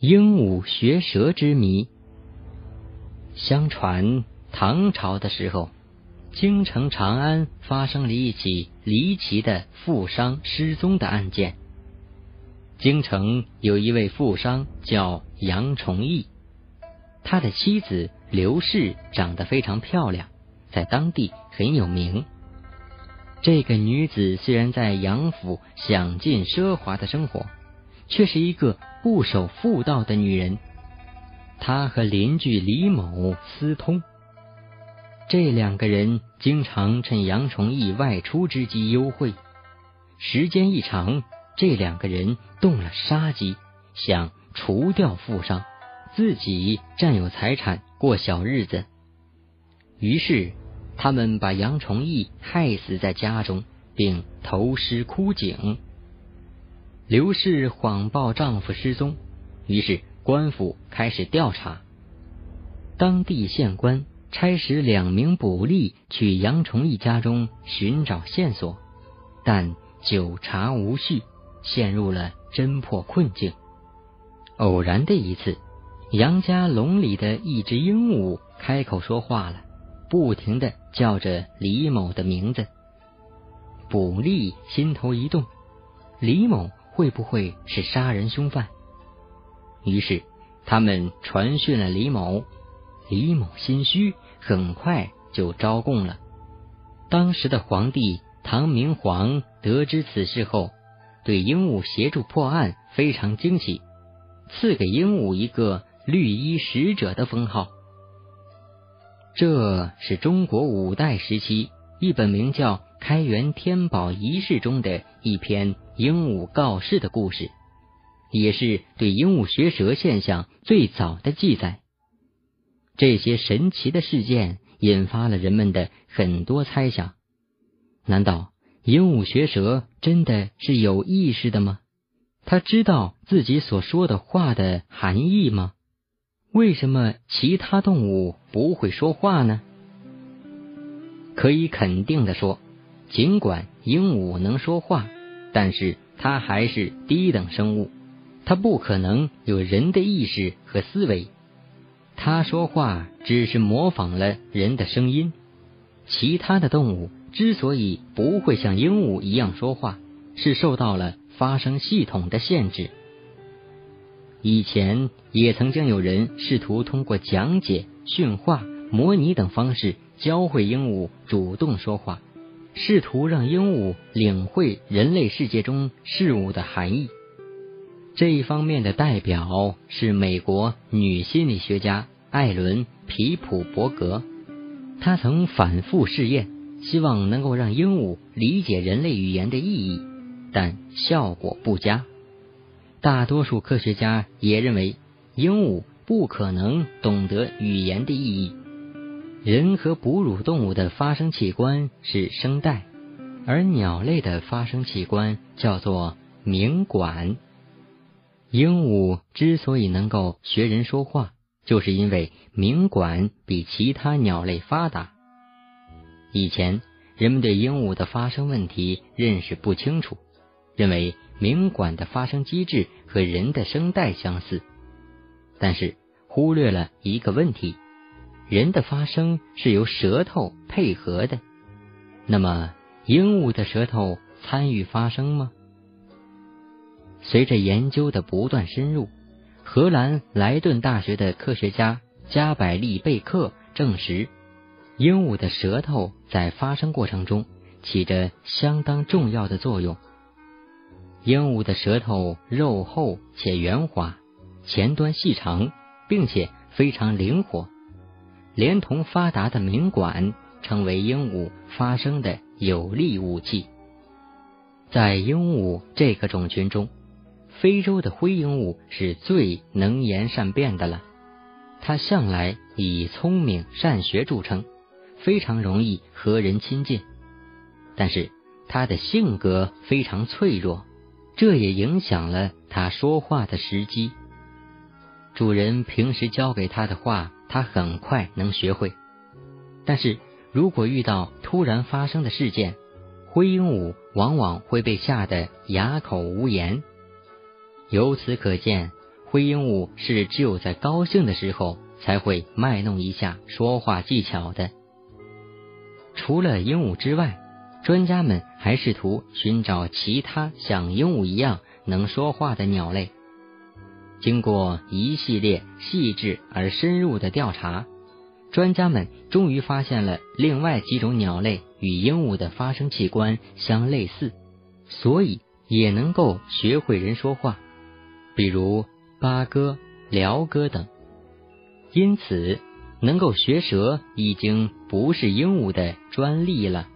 鹦鹉学舌之谜。相传唐朝的时候，京城长安发生了一起离奇的富商失踪的案件。京城有一位富商叫杨崇义，他的妻子刘氏长得非常漂亮，在当地很有名。这个女子虽然在杨府享尽奢华的生活。却是一个不守妇道的女人。她和邻居李某私通，这两个人经常趁杨崇义外出之机幽会。时间一长，这两个人动了杀机，想除掉富商，自己占有财产过小日子。于是，他们把杨崇义害死在家中，并投尸枯井。刘氏谎报丈夫失踪，于是官府开始调查。当地县官差使两名捕吏去杨崇义家中寻找线索，但久查无序，陷入了侦破困境。偶然的一次，杨家笼里的一只鹦鹉开口说话了，不停的叫着李某的名字。捕吏心头一动，李某。会不会是杀人凶犯？于是他们传讯了李某。李某心虚，很快就招供了。当时的皇帝唐明皇得知此事后，对鹦鹉协助破案非常惊喜，赐给鹦鹉一个“绿衣使者”的封号。这是中国五代时期一本名叫《开元天宝遗事》中的一篇。鹦鹉告示的故事，也是对鹦鹉学舌现象最早的记载。这些神奇的事件引发了人们的很多猜想：难道鹦鹉学舌真的是有意识的吗？他知道自己所说的话的含义吗？为什么其他动物不会说话呢？可以肯定的说，尽管鹦鹉能说话。但是它还是低等生物，它不可能有人的意识和思维。它说话只是模仿了人的声音。其他的动物之所以不会像鹦鹉一样说话，是受到了发声系统的限制。以前也曾经有人试图通过讲解、训话、模拟等方式教会鹦鹉主动说话。试图让鹦鹉领会人类世界中事物的含义。这一方面的代表是美国女心理学家艾伦·皮普伯格。她曾反复试验，希望能够让鹦鹉理解人类语言的意义，但效果不佳。大多数科学家也认为，鹦鹉不可能懂得语言的意义。人和哺乳动物的发声器官是声带，而鸟类的发声器官叫做鸣管。鹦鹉之所以能够学人说话，就是因为鸣管比其他鸟类发达。以前人们对鹦鹉的发声问题认识不清楚，认为鸣管的发声机制和人的声带相似，但是忽略了一个问题。人的发声是由舌头配合的，那么鹦鹉的舌头参与发声吗？随着研究的不断深入，荷兰莱顿大学的科学家加百利贝克证实，鹦鹉的舌头在发声过程中起着相当重要的作用。鹦鹉的舌头肉厚且圆滑，前端细长，并且非常灵活。连同发达的鸣管，成为鹦鹉发声的有力武器。在鹦鹉这个种群中，非洲的灰鹦鹉是最能言善辩的了。它向来以聪明善学著称，非常容易和人亲近。但是它的性格非常脆弱，这也影响了它说话的时机。主人平时教给它的话。他很快能学会，但是如果遇到突然发生的事件，灰鹦鹉往往会被吓得哑口无言。由此可见，灰鹦鹉是只有在高兴的时候才会卖弄一下说话技巧的。除了鹦鹉之外，专家们还试图寻找其他像鹦鹉一样能说话的鸟类。经过一系列细致而深入的调查，专家们终于发现了另外几种鸟类与鹦鹉的发声器官相类似，所以也能够学会人说话，比如八哥、鹩哥等。因此，能够学舌已经不是鹦鹉的专利了。